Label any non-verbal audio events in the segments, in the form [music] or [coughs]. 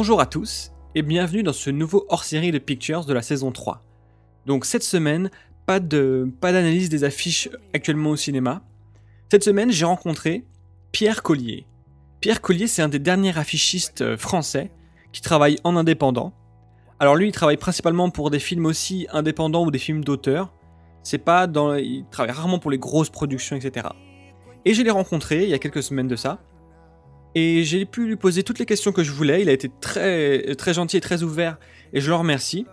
Bonjour à tous et bienvenue dans ce nouveau hors-série de Pictures de la saison 3. Donc cette semaine, pas de pas d'analyse des affiches actuellement au cinéma. Cette semaine, j'ai rencontré Pierre Collier. Pierre Collier, c'est un des derniers affichistes euh, français qui travaille en indépendant. Alors lui, il travaille principalement pour des films aussi indépendants ou des films d'auteur. C'est pas dans, il travaille rarement pour les grosses productions, etc. Et je l'ai rencontré il y a quelques semaines de ça. Et j'ai pu lui poser toutes les questions que je voulais. Il a été très, très gentil et très ouvert. Et je le remercie.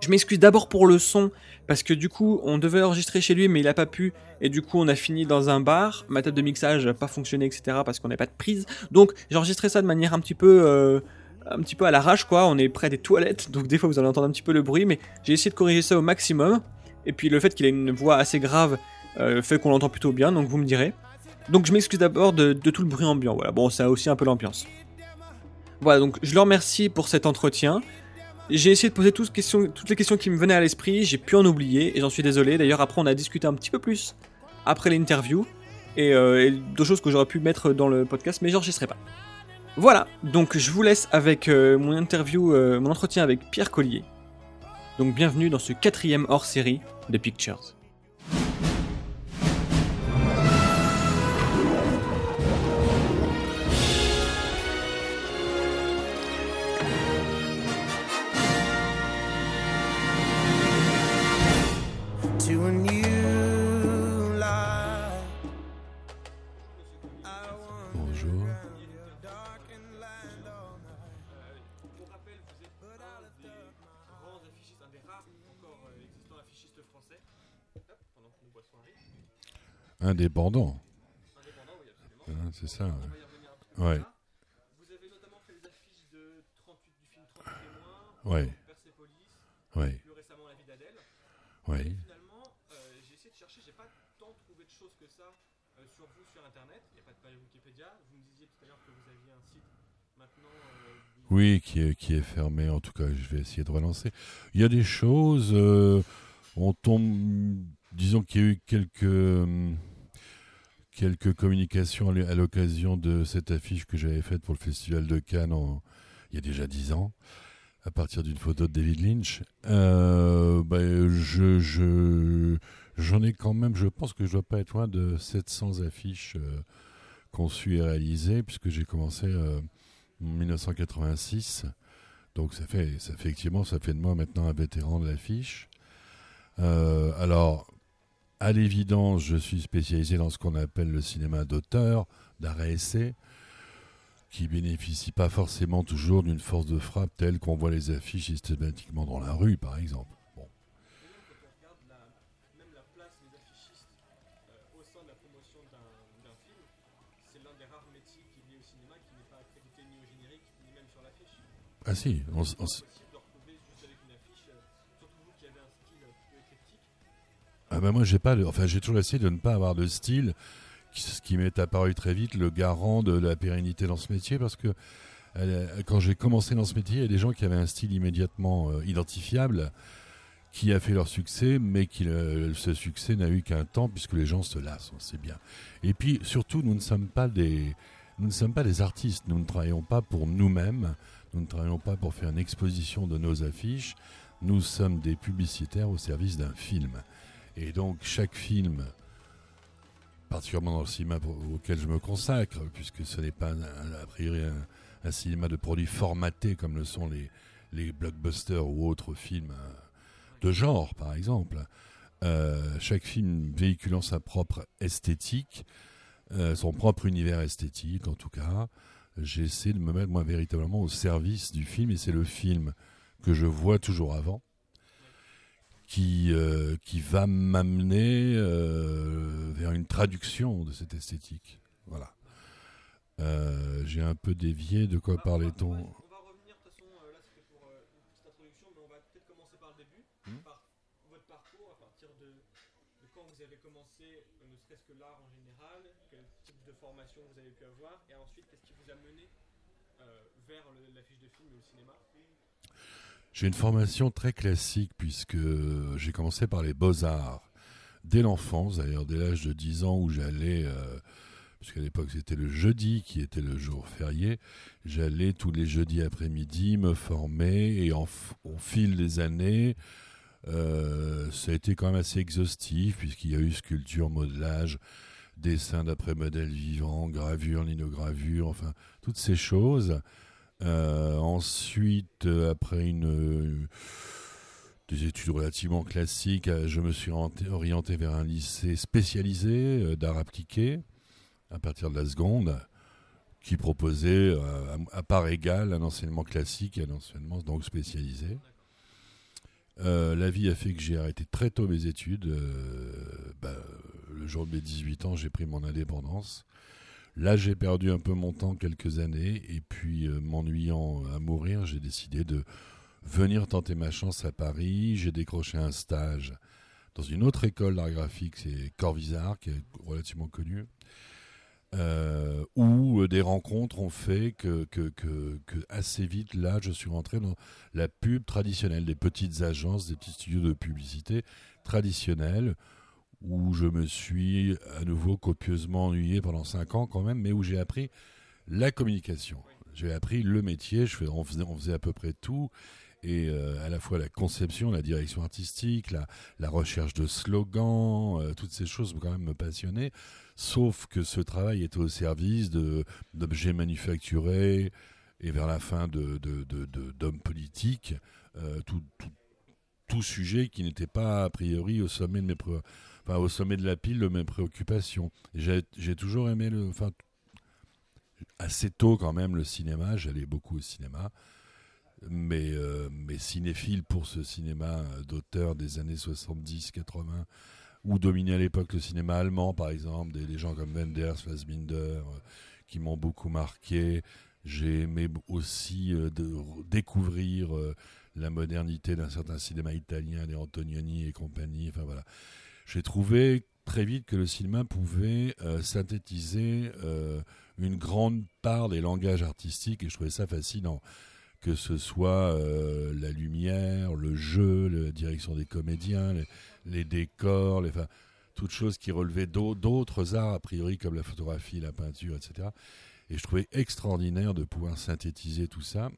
Je m'excuse d'abord pour le son, parce que du coup, on devait enregistrer chez lui, mais il n'a pas pu. Et du coup, on a fini dans un bar. Ma table de mixage n'a pas fonctionné, etc., parce qu'on n'avait pas de prise. Donc, j'ai enregistré ça de manière un petit peu. Euh, un petit peu à l'arrache, quoi. On est près des toilettes, donc des fois vous allez entendre un petit peu le bruit, mais j'ai essayé de corriger ça au maximum. Et puis le fait qu'il ait une voix assez grave euh, fait qu'on l'entend plutôt bien, donc vous me direz. Donc je m'excuse d'abord de, tout le bruit ambiant. Voilà, bon, ça a aussi un peu l'ambiance. Voilà, donc je le remercie pour cet entretien. J'ai essayé de poser toutes, les questions qui me venaient à l'esprit, j'ai pu en oublier, et j'en suis désolé. D'ailleurs, après, on a discuté un petit peu plus après l'interview, et, euh, d'autres choses que j'aurais pu mettre dans le podcast, mais j'enregistrerai pas. Voilà, donc je vous laisse avec euh, mon interview, euh, mon entretien avec Pierre Collier. Donc bienvenue dans ce quatrième hors-série de Pictures. Indépendant. Hein, c'est ça. Ouais. Vous avez notamment fait les affiches de 38, du film 38 témoins, ouais. Persepolis, ouais. plus récemment La vie d'Adèle. Ouais. Et finalement, euh, j'ai essayé de chercher, j'ai pas tant trouvé de choses que ça euh, sur vous sur internet. Il n'y a pas de page Wikipédia. Vous me disiez tout à l'heure que vous aviez un site maintenant. Euh, oui, qui est, qui est fermé. En tout cas, je vais essayer de relancer. Il y a des choses. On tombe. Disons qu'il y a eu quelques. Quelques communications à l'occasion de cette affiche que j'avais faite pour le Festival de Cannes il y a déjà dix ans, à partir d'une photo de David Lynch. Euh, bah, je, j'en ai quand même, je pense que je dois pas être loin de 700 affiches euh, conçues et réalisées, puisque j'ai commencé euh, en 1986. Donc ça fait, effectivement, ça fait de moi maintenant un vétéran de l'affiche. alors, à l'évidence, je suis spécialisé dans ce qu'on appelle le cinéma d'auteur, d'arrêt-essai, qui bénéficie pas forcément toujours d'une force de frappe telle qu'on voit les affiches systématiquement dans la rue, par exemple. Bon. Ah si, on, on, Ah ben moi j'ai pas, enfin j'ai toujours essayé de ne pas avoir de style, ce qui m'est apparu très vite le garant de la pérennité dans ce métier parce que euh, quand j'ai commencé dans ce métier, il y a des gens qui avaient un style immédiatement euh, identifiable qui a fait leur succès, mais qui ce succès n'a eu qu'un temps puisque les gens se lassent, on sait bien. Et puis surtout, nous ne sommes pas des, nous ne sommes pas des artistes, nous ne travaillons pas pour nous-mêmes, nous ne travaillons pas pour faire une exposition de nos affiches, nous sommes des publicitaires au service d'un film. Et donc chaque film, particulièrement dans le cinéma auquel je me consacre, puisque ce n'est pas a priori un, cinéma de produits formatés comme le sont les, blockbusters ou autres films euh, de genre, par exemple. Euh, chaque film véhiculant sa propre esthétique, euh, son propre univers esthétique en tout cas, j'essaie de me mettre moi véritablement au service du film et c'est le film que je vois toujours avant qui, euh, qui va m'amener euh, vers une traduction de cette esthétique. Voilà. Euh, j'ai un peu dévié. De quoi parlait-on On va revenir, de toute façon, là c'était pour une petite introduction, mais on va peut-être commencer par le début, hmm par votre parcours, à partir de, de, quand vous avez commencé, ne serait-ce que l'art en général, quel type de formation vous avez pu avoir, et ensuite qu'est-ce qui vous a mené vers l'affiche de film et au cinéma? J'ai une formation très classique puisque j'ai commencé par les beaux-arts dès l'enfance, d'ailleurs dès l'âge de 10 ans où j'allais, euh, parce qu'à l'époque c'était le jeudi qui était le jour férié, j'allais tous les jeudis après-midi me former et en, au fil des années, euh, ça a été quand même assez exhaustif puisqu'il y a eu sculpture, modelage, dessin d'après modèle vivant, gravure, linogravure, enfin toutes ces choses. Euh, ensuite, après une des études relativement classiques, euh, je me suis orienté vers un lycée spécialisé euh, d'art appliqué à partir de la seconde, qui proposait euh, à part égale un enseignement classique et un enseignement donc spécialisé. la vie a fait que j'ai arrêté très tôt mes études. Bah, le jour de mes 18 ans, j'ai pris mon indépendance. Là, j'ai perdu un peu mon temps quelques années, et puis m'ennuyant à mourir, j'ai décidé de venir tenter ma chance à Paris. J'ai décroché un stage dans une autre école d'art graphique, c'est Corvisart, qui est relativement connue, euh, où euh, des rencontres ont fait que, que, que, assez vite, là, je suis rentré dans la pub traditionnelle, des petites agences, des petits studios de publicité traditionnels, où je me suis à nouveau copieusement ennuyé pendant cinq ans quand même, mais où j'ai appris la communication. J'ai appris le métier, je fais, on, faisait, à peu près tout et euh, à la fois la conception, la direction artistique, la, la recherche de slogans, euh, toutes ces choses quand même me passionnaient. Sauf que ce travail était au service d'objets manufacturés et vers la fin d'hommes de, de, politiques, euh, tout, tout, tout, sujet qui n'était pas a priori au sommet de mes enfin, au sommet de la pile de mes préoccupations. J'ai toujours aimé le, enfin assez tôt quand même le cinéma. J'allais beaucoup au cinéma mais, euh, mais cinéphile pour ce cinéma d'auteur des années 70-80, ou dominé à l'époque le cinéma allemand, par exemple, des, gens comme Wenders, Fassbinder, euh, qui m'ont beaucoup marqué. J'ai aimé aussi euh, découvrir la modernité d'un certain cinéma italien, les Antonioni et compagnie. Enfin voilà, j'ai trouvé très vite que le cinéma pouvait synthétiser une grande part des langages artistiques et je trouvais ça fascinant que ce soit euh, la lumière, le jeu, la direction des comédiens, les, décors, enfin, toutes choses qui relevaient d'autres arts, a priori, comme la photographie, la peinture, etc. Et je trouvais extraordinaire de pouvoir synthétiser tout ça.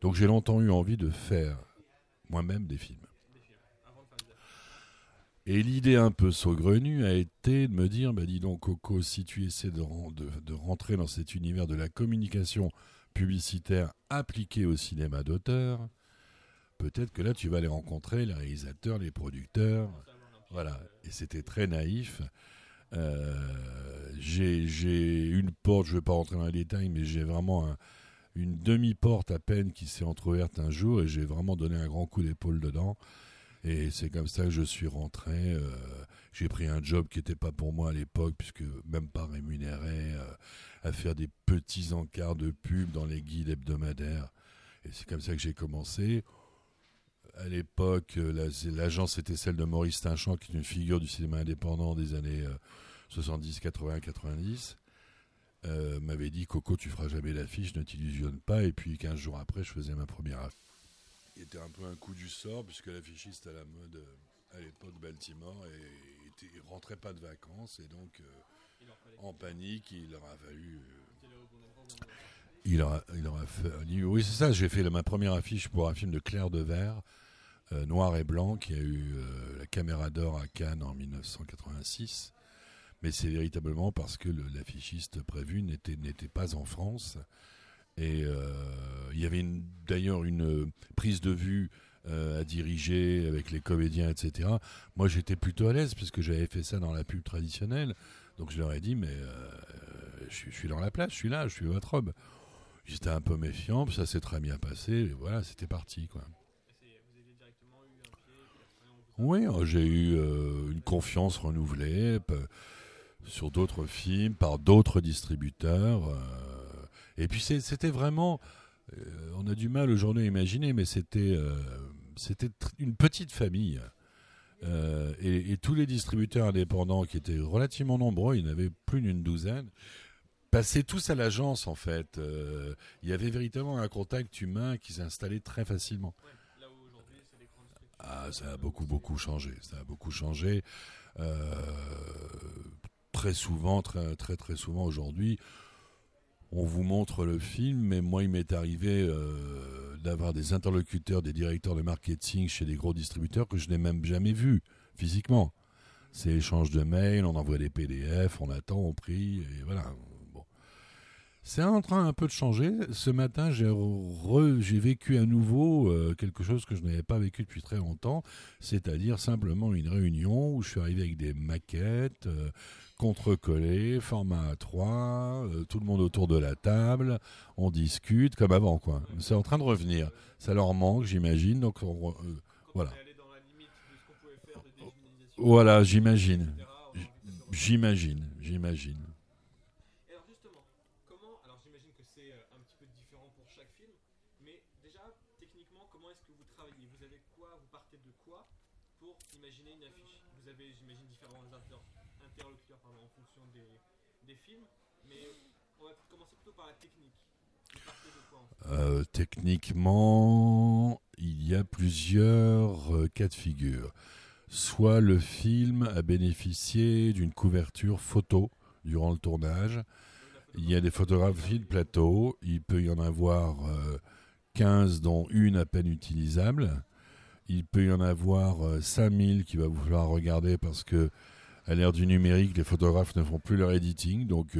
Donc j'ai longtemps eu envie de faire moi-même des films. Et l'idée un peu saugrenue a été de me dire, bah dis donc Coco, si tu essaies de, rentrer dans cet univers de la communication publicitaire appliqué au cinéma d'auteur, peut-être que là tu vas les rencontrer, les réalisateurs, les producteurs. Voilà, et c'était très naïf. Euh, j'ai une porte, je ne vais pas rentrer dans les détails, mais j'ai vraiment une demi-porte à peine qui s'est entrouverte un jour et j'ai vraiment donné un grand coup d'épaule dedans. Et c'est comme ça que je suis rentré. Euh, j'ai pris un job qui n'était pas pour moi à l'époque, puisque même pas rémunéré. Euh, à faire des petits encarts de pub dans les guides hebdomadaires. Et c'est comme ça que j'ai commencé. À l'époque, euh, l'agence était celle de Maurice Tinchamp, qui est une figure du cinéma indépendant des années 70, 80, 90. m'avait dit Coco, tu feras jamais l'affiche, ne t'illusionne pas. Et puis 15 jours après, je faisais ma première affiche. Était un peu un coup du sort, puisque l'affichiste à la mode euh, à l'époque Baltimore et il rentrait pas de vacances et donc euh, en panique, il aura fallu. Euh, il aura, il aura fallu. Oui, c'est ça. J'ai fait ma première affiche pour un film de Claire de Verre, euh, noir et blanc, qui a eu la caméra d'or à Cannes en 1986. Mais c'est véritablement parce que l'affichiste prévu n'était n'était pas en France. Et il y avait d'ailleurs une prise de vue à diriger avec les comédiens, etc. Moi, j'étais plutôt à l'aise puisque j'avais fait ça dans la pub traditionnelle. Donc je leur ai dit, mais euh, je, suis dans la place, je suis là, je suis votre robe. J'étais un peu méfiant, ça s'est très bien passé, et voilà, c'était parti. Quoi. Oui, euh, j'ai eu euh, une confiance renouvelée sur d'autres films, par d'autres distributeurs. Et puis c'était vraiment, on a du mal aujourd'hui à imaginer, mais c'était c'était une petite famille. Euh, et, tous les distributeurs indépendants qui étaient relativement nombreux, il y en avait plus d'une douzaine, passaient tous à l'agence en fait. Euh, il y avait véritablement un contact humain qui s'installait très facilement. ah, ça a beaucoup beaucoup changé. Ça a beaucoup changé. Euh, très souvent, très très, très souvent aujourd'hui, on vous montre le film, mais moi, il m'est arrivé euh, d'avoir des interlocuteurs, des directeurs de marketing chez des gros distributeurs que je n'ai même jamais vus physiquement. C'est échange de mails, on envoie des PDF, on attend, on prie, et voilà. C'est en train un peu de changer. Ce matin, j'ai, vécu à nouveau euh, quelque chose que je n'avais pas vécu depuis très longtemps, c'est-à-dire simplement une réunion où je suis arrivé avec des maquettes euh, contre-collées, format A3, euh, tout le monde autour de la table, on discute comme avant. quoi. C'est en train de revenir. Ça leur manque, j'imagine. Donc voilà. Voilà, j'imagine. J'imagine, j'imagine. Euh, techniquement, il y a plusieurs euh, cas de figure. Soit le film a bénéficié d'une couverture photo durant le tournage. Il y a des photographies de plateau. Il peut y en avoir 15 euh, dont une à peine utilisable. Il peut y en avoir 5000 qui va vouloir regarder parce que à l'ère du numérique, les photographes ne font plus leur editing, donc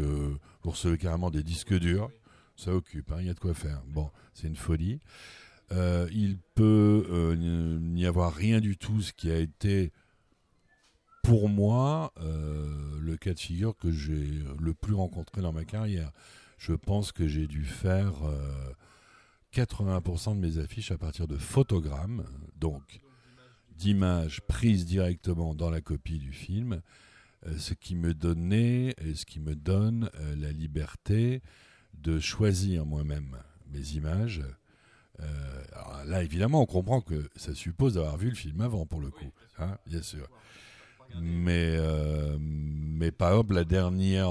pour ceux carrément des disques durs ça occupe, hein, il y a de quoi faire. Bon, c'est une folie. Euh, il peut euh, n'y avoir rien du tout, ce qui a été pour moi euh, le cas de figure que j'ai le plus rencontré dans ma carrière. Je pense que j'ai dû faire 80% de mes affiches à partir de photogrammes, donc d'images prises directement dans la copie du film, ce qui me donnait et ce qui me donne la liberté de choisir moi-même mes images. Euh, là, évidemment, on comprend que ça suppose d'avoir vu le film avant, pour le coup, hein, bien sûr. Mais, euh, mais par exemple, la dernière,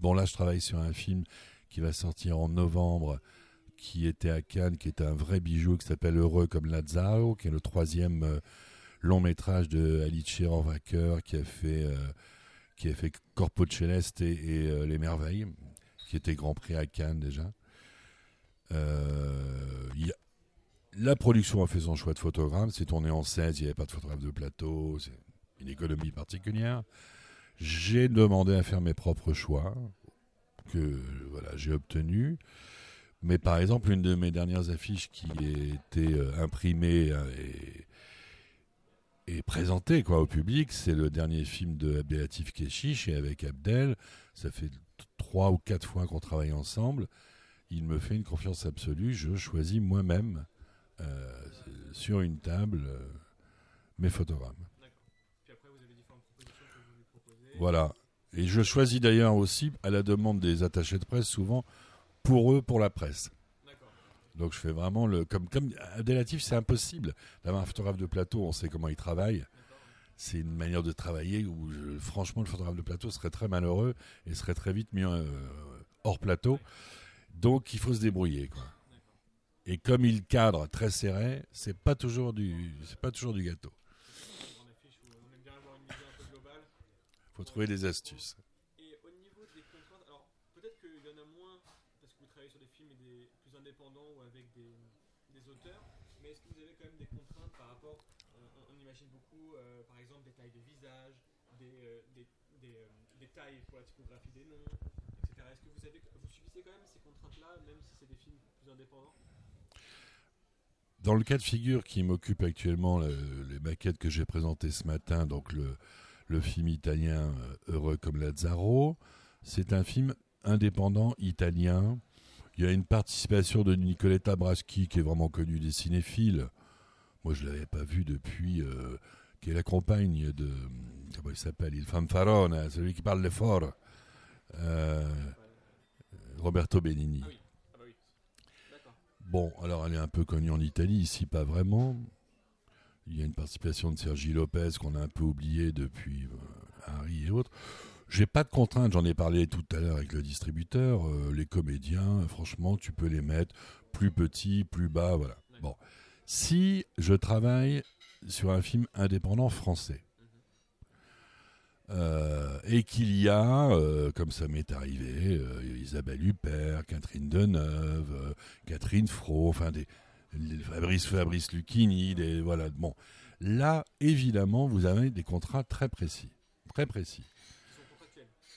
bon là, je travaille sur un film qui va sortir en novembre, qui était à Cannes, qui est un vrai bijou, qui s'appelle Heureux comme Lazaro, qui est le troisième euh, long métrage de Alice Rohrwacher, qui a fait qui a fait Corpo Celeste et Les Merveilles, qui était Grand Prix à Cannes déjà. Euh, la production a fait son choix de photogramme, c'est tourné en 16, il n'y avait pas de photographe de plateau, c'est une économie particulière. J'ai demandé à faire mes propres choix, que voilà, j'ai obtenu. Mais par exemple, une de mes dernières affiches qui a été euh, imprimée euh, et, présentée quoi, au public, c'est le dernier film de Abdelatif Keshish et avec Abdel, ça fait trois ou quatre fois qu'on travaille ensemble, il me fait une confiance absolue. Je choisis moi-même euh, sur une table euh, mes photogrammes. Voilà. Et je choisis d'ailleurs aussi, à la demande des attachés de presse, souvent pour eux, pour la presse. Donc je fais vraiment le. Comme, comme Adélatif, c'est impossible d'avoir un photographe de plateau, on sait comment il travaille c'est une manière de travailler où, franchement, le photographe de plateau serait très malheureux et serait très vite mis euh, hors plateau. Donc, il faut se débrouiller. Et comme il cadre très serré, c'est pas toujours du, c'est pas toujours du gâteau. Faut trouver des astuces. Et au niveau des contraintes, alors peut-être qu'il y en a moins parce que vous travaillez sur des films et des plus indépendants ou avec des, des auteurs, mais est-ce que vous avez quand même des contraintes par rapport on, imagine beaucoup, euh, par exemple, des tailles de visage, des, euh, euh, des, tailles pour la vous, subissez quand même ces contraintes-là, même si c'est des films plus indépendants? Dans le cas de figure qui m'occupe actuellement, les maquettes que j'ai présentées ce matin, donc le, le film italien Heureux comme Lazzaro, c'est un film indépendant italien. Il y a une participation de Nicoletta Braschi, qui est vraiment connue des cinéphiles, moi, je ne l'avais pas vu depuis. Euh, qui est la compagne de. Comment il s'appelle? Il Fanfarone, celui qui parle fort. Euh, Roberto Benigni. Ah ah bah bon, alors elle est un peu connue en Italie, ici pas vraiment. Il y a une participation de Sergi Lopez qu'on a un peu oublié depuis euh, Harry et autres. J'ai pas de contraintes, j'en ai parlé tout à l'heure avec le distributeur. les comédiens, franchement, tu peux les mettre plus petits, plus bas, voilà. Bon. Si je travaille sur un film indépendant français, Euh, et qu'il y a, euh, comme ça m'est arrivé, euh, Isabelle Huppert, Catherine Deneuve, Catherine Fro, enfin des, Fabrice Fabrice Lucchini, des, voilà. Bon, là, évidemment, vous avez des contrats très précis, très précis.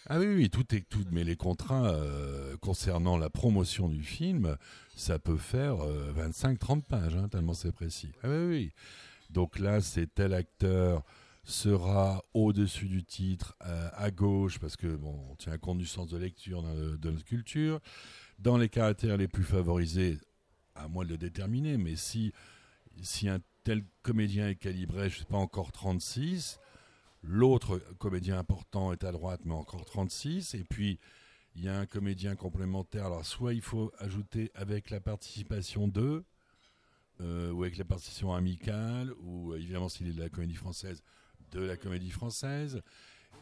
Ah oui, oui, tout est tout, mais les contrats concernant la promotion du film, ça peut faire 25-30 pages, hein, tellement c'est précis. Ah oui, oui. Donc là, c'est tel acteur sera au-dessus du titre, euh, à gauche, parce que bon, on tient compte du sens de lecture de notre culture. Dans les caractères les plus favorisés, à moi de le déterminer, mais si, si un tel comédien est calibré, je ne sais pas, encore 36, l'autre comédien important est à droite, mais encore 36, et puis il y a un comédien complémentaire, alors soit il faut ajouter avec la participation de, euh, ou avec la participation amicale, ou évidemment s'il est de la comédie française, de la comédie française.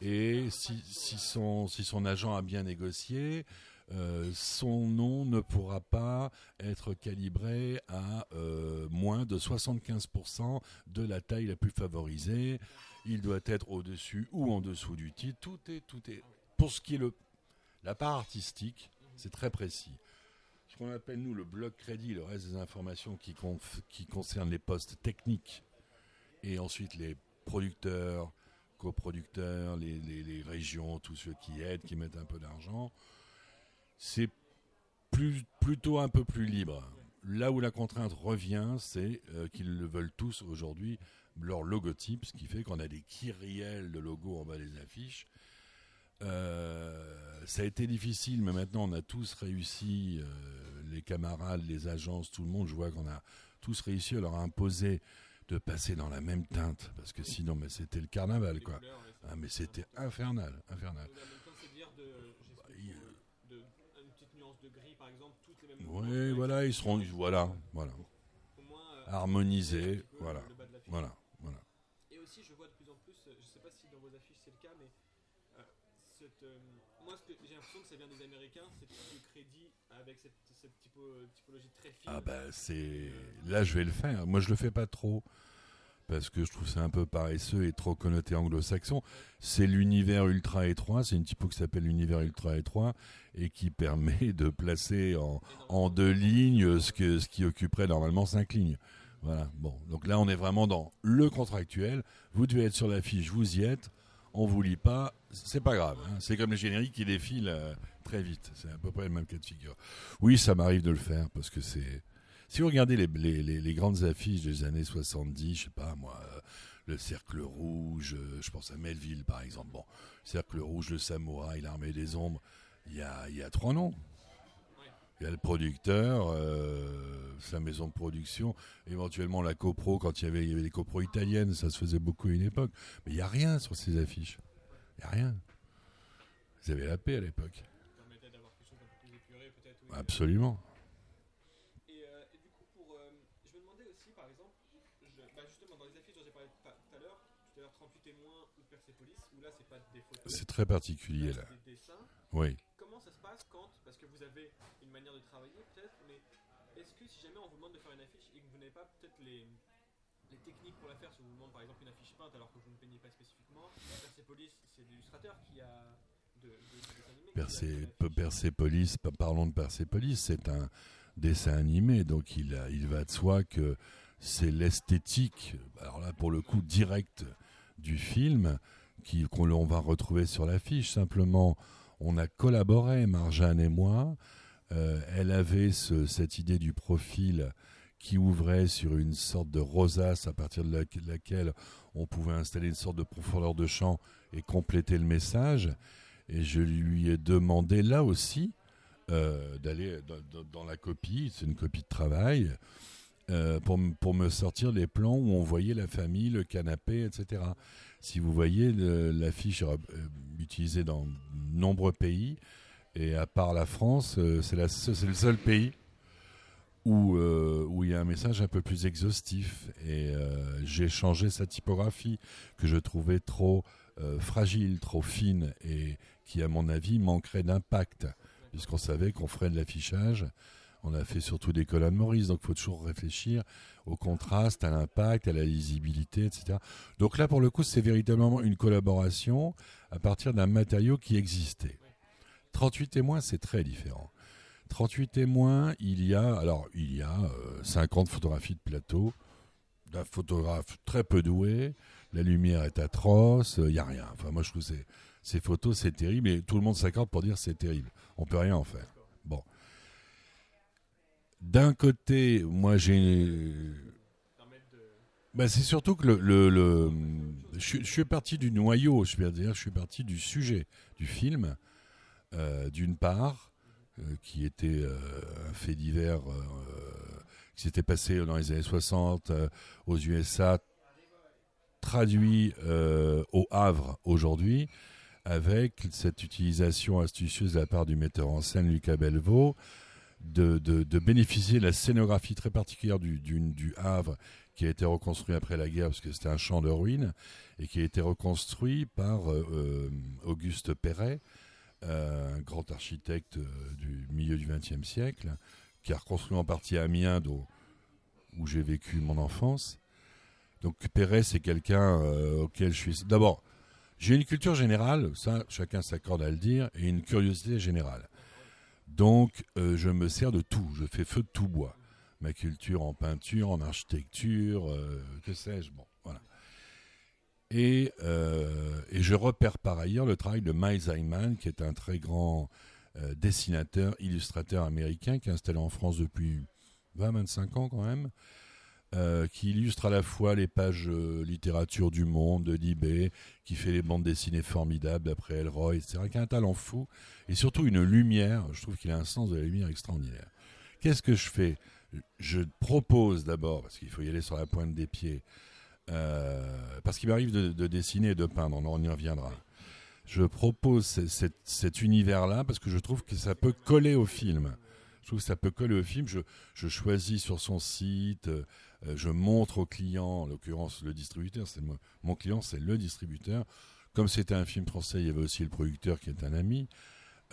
Et si, son, si son agent a bien négocié, euh, son nom ne pourra pas être calibré à euh, moins de 75% de la taille la plus favorisée. Il doit être au-dessus ou en dessous du titre. Tout est, tout est. Pour ce qui est le, la part artistique, c'est très précis. Ce qu'on appelle nous le bloc crédit, le reste des informations qui, qui concernent les postes techniques et ensuite les producteurs, coproducteurs, les, régions, tous ceux qui aident, qui mettent un peu d'argent, c'est plutôt un peu plus libre. Là où la contrainte revient, c'est euh, qu'ils le veulent tous aujourd'hui, leur logotype, ce qui fait qu'on a des kyriels de logos en bas des affiches. Euh, ça a été difficile, mais maintenant on a tous réussi, euh, les camarades, les agences, tout le monde, je vois qu'on a tous réussi à leur imposer de passer dans la même teinte, parce que sinon, mais c'était le carnaval, quoi. Ah, mais c'était infernal, infernal. Oui, voilà, ils seront, voilà, voilà, euh, harmonisés, voilà, voilà, voilà. Et aussi, je vois de plus en plus, je ne sais pas si dans vos affiches c'est le cas, mais euh, cette, euh, moi, j'ai l'impression que ça vient des Américains, type de crédit avec cette, cette typologie très fine. Ah bah c'est là je vais le faire. Moi je le fais pas trop parce que je trouve c'est un peu paresseux et trop connoté anglo-saxon. C'est l'univers ultra étroit, c'est une typo qui s'appelle l'univers ultra étroit et qui permet de placer en, en deux lignes ce, que, ce qui occuperait normalement cinq lignes. Voilà. Bon, donc là on est vraiment dans le contractuel. Vous devez être sur la fiche, vous y êtes on vous lit pas, c'est pas grave. Hein. C'est comme les génériques qui défilent euh, très vite. C'est à peu près le même cas de figure. Oui, ça m'arrive de le faire parce que c'est. Si vous regardez les, grandes affiches des années 70, je sais pas moi, euh, le Cercle Rouge, euh, je pense à Melville par exemple. Bon, Cercle Rouge, le Samouraï, l'Armée des Ombres, il y a trois noms. Il y a le producteur, sa maison de production, éventuellement la copro quand il y avait, il y avait des copros italiennes, ça se faisait beaucoup à une époque. Mais il n'y a rien sur ces affiches. Il n'y a rien. Vous avez la paix à l'époque. Absolument. Et, euh, et, du coup, pour, euh, je me demandais aussi, par exemple, je, bah justement dans les affiches dont j'ai parlé tout à l'heure, tout à l'heure 38 témoins ou Persepolis, où là c'est pas des photos. C'est très particulier là. C'est des dessins. Oui. Comment ça se passe quand, parce que vous avez une manière de travailler peut-être, mais est-ce que si jamais on vous demande de faire une affiche et que vous n'avez pas peut-être les, les, techniques pour la faire, si on vous demande par exemple une affiche peinte alors que vous ne peignez pas spécifiquement, Persepolis, c'est l'illustrateur qui a. De, de, Persepolis, parlons de Persepolis, c'est un dessin animé, donc il, a, il va de soi que c'est l'esthétique, alors là pour le coup direct du film, qu'on va retrouver sur l'affiche. Simplement, on a collaboré, Marjane et moi, euh, elle avait cette idée du profil qui ouvrait sur une sorte de rosace à partir de, laquelle on pouvait installer une sorte de profondeur de champ et compléter le message. Et je lui ai demandé là aussi euh, d'aller dans, la copie, c'est une copie de travail, euh, pour, pour, me sortir les plans où on voyait la famille, le canapé, etc. Si vous voyez l'affiche utilisée dans de nombreux pays, et à part la France, euh, c'est le seul pays où, euh, où il y a un message un peu plus exhaustif. Et euh, j'ai changé sa typographie que je trouvais trop fragile, trop fine et qui, à mon avis, manquerait d'impact. Puisqu'on savait qu'on ferait de l'affichage on a fait surtout des colonnes Maurice, donc il faut toujours réfléchir au contraste, à l'impact, à la lisibilité, etc. Donc là, pour le coup, c'est véritablement une collaboration à partir d'un matériau qui existait. 38 témoins, c'est très différent. 38 témoins, il y a, alors, il y a 50 euh, photographies de plateau, d'un photographe très peu doué, la lumière est atroce, il n'y a rien. Enfin, moi, je trouve ces, ces photos, c'est terrible, et tout le monde s'accorde pour dire c'est terrible. On peut rien en faire. Bon. D'un côté, moi, j'ai. Bah, c'est surtout que le, le, Je, suis parti du noyau, je veux dire, je suis parti du sujet du film, euh, d'une part, euh, qui était euh, un fait divers qui s'était passé dans les années 60 aux USA, traduit au Havre aujourd'hui, avec cette utilisation astucieuse de la part du metteur en scène Lucas Belvaux, de, bénéficier de la scénographie très particulière du, Havre, qui a été reconstruit après la guerre, parce que c'était un champ de ruines, et qui a été reconstruit par Auguste Perret, un grand architecte euh, du milieu du XXe siècle, qui a reconstruit en partie Amiens, où j'ai vécu mon enfance. Donc Perret, c'est quelqu'un auquel je suis... D'abord, j'ai une culture générale, ça chacun s'accorde à le dire, et une curiosité générale. Donc euh, je me sers de tout, je fais feu de tout bois. Ma culture en peinture, en architecture, euh, que sais-je, bon. Et, euh, et, je repère par ailleurs le travail de Miles Hyman, qui est un très grand dessinateur, illustrateur américain, qui est installé en France depuis 20-25 ans quand même, euh, qui illustre à la fois les pages euh, littérature du monde, de Libé, qui fait les bandes dessinées formidables d'après Elroy, etc., qui a un talent fou, et surtout une lumière, je trouve qu'il a un sens de la lumière extraordinaire. Qu'est-ce que je fais? Je propose d'abord, parce qu'il faut y aller sur la pointe des pieds, euh, parce qu'il m'arrive de, dessiner et de peindre, on y reviendra. Je propose cet univers-là parce que je trouve que ça peut coller au film. Je trouve que ça peut coller au film. Je, choisis sur son site, euh, je montre au client, en l'occurrence le distributeur, mon, client, c'est le distributeur. Comme c'était un film français, il y avait aussi le producteur qui est un ami.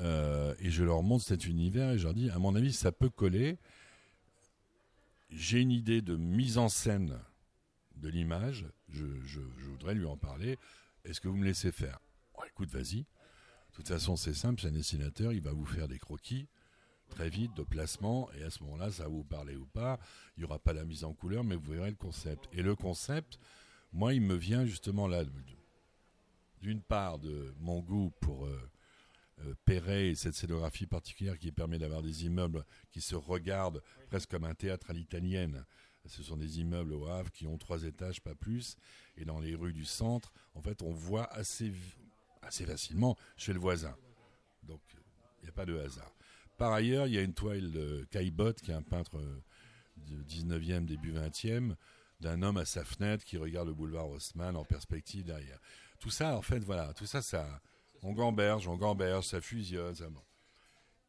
Euh, et je leur montre cet univers et je leur dis, à mon avis, ça peut coller. J'ai une idée de mise en scène de l'image. Je, je, voudrais lui en parler. Est-ce que vous me laissez faire? Écoute, vas-y. De toute façon, c'est simple, c'est un dessinateur, il va vous faire des croquis très vite de placement et à ce moment-là, ça va vous parler ou pas. Il n'y aura pas la mise en couleur, mais vous verrez le concept. Et le concept, moi, il me vient justement là, d'une part de mon goût pour euh, euh, Perret et cette scénographie particulière qui permet d'avoir des immeubles qui se regardent presque comme un théâtre à l'italienne. Ce sont des immeubles au Havre qui ont trois étages, pas plus. Et dans les rues du centre, en fait, on voit assez, assez facilement chez le voisin. Donc, il n'y a pas de hasard. Par ailleurs, il y a une toile de Caillebotte, qui est un peintre euh, du 19e, début 20e, d'un homme à sa fenêtre qui regarde le boulevard Haussmann en perspective derrière. Tout ça, en fait, voilà, tout ça, ça, on gamberge, on gamberge, ça fusionne, ça.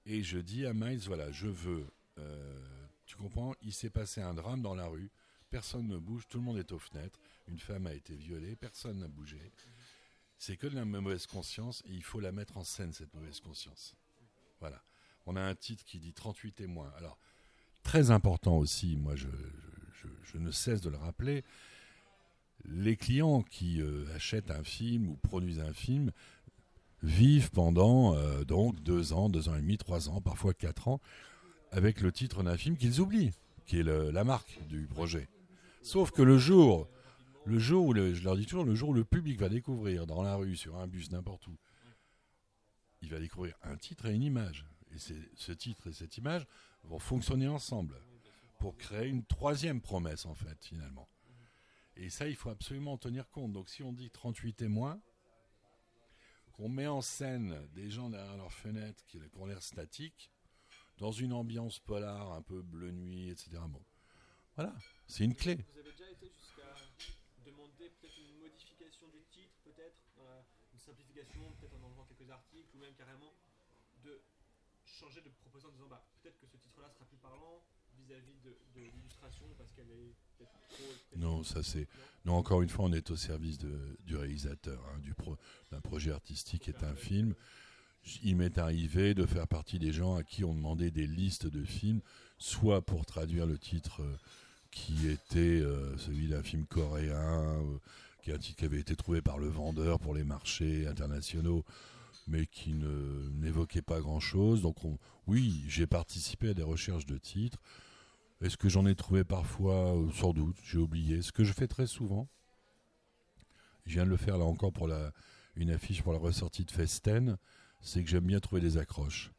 Et je dis à Miles, voilà, je veux, euh, tu comprends, il s'est passé un drame dans la rue, personne ne bouge, tout le monde est aux fenêtres, une femme a été violée, personne n'a bougé. C'est que de la mauvaise conscience et il faut la mettre en scène, cette mauvaise conscience. Voilà on a un titre qui dit 38 témoins. Alors, très important aussi, moi je, ne cesse de le rappeler, les clients qui euh, achètent un film ou produisent un film vivent pendant euh, donc deux ans, deux ans et demi, trois ans, parfois quatre ans, avec le titre d'un film qu'ils oublient, qui est la marque du projet. Sauf que le jour, le jour où, je leur dis toujours, le jour où le public va découvrir dans la rue, sur un bus, n'importe où, il va découvrir un titre et une image et ce titre et cette image vont fonctionner ensemble pour créer une troisième promesse, en fait, finalement. Et ça, il faut absolument en tenir compte. Donc, si on dit 38 témoins, qu'on met en scène des gens derrière leurs fenêtres qui, ont l'air statiques, dans une ambiance polar, un peu bleu nuit, etc. Bon, voilà, c'est une clé. Vous avez déjà été jusqu'à demander peut-être une modification du titre, peut-être, une simplification, peut-être en enlevant quelques articles, ou même carrément de changer de proposer en disant bah, peut-être que ce titre-là sera plus parlant vis-à-vis de, l'illustration parce qu'elle est peut-être trop. Non, ça c'est. Non, encore une fois, on est au service de, du réalisateur, hein, du pro, d'un projet artistique est un film. Il m'est arrivé de faire partie des gens à qui on demandait des listes de films, soit pour traduire le titre euh, qui était euh, celui d'un film coréen, euh, qui est un titre qui avait été trouvé par le vendeur pour les marchés internationaux, mais qui ne n'évoquait pas grand-chose. Donc oui, j'ai participé à des recherches de titres. Est-ce que j'en ai trouvé parfois? Sans doute, j'ai oublié. Ce que je fais très souvent, je viens de le faire là encore pour la, une affiche pour la ressortie de Festen, c'est que j'aime bien trouver des accroches.